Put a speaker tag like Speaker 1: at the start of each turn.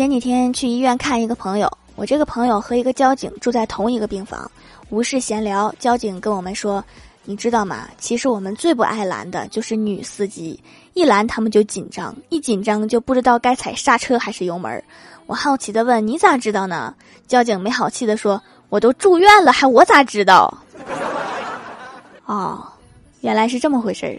Speaker 1: 前几天去医院看一个朋友，我这个朋友和一个交警住在同一个病房，无事闲聊，交警跟我们说：“你知道吗？其实我们最不爱拦的就是女司机，一拦他们就紧张，一紧张就不知道该踩刹车还是油门。”我好奇的问：“你咋知道呢？”交警没好气的说：“我都住院了，还我咋知道？” 哦，原来是这么回事儿。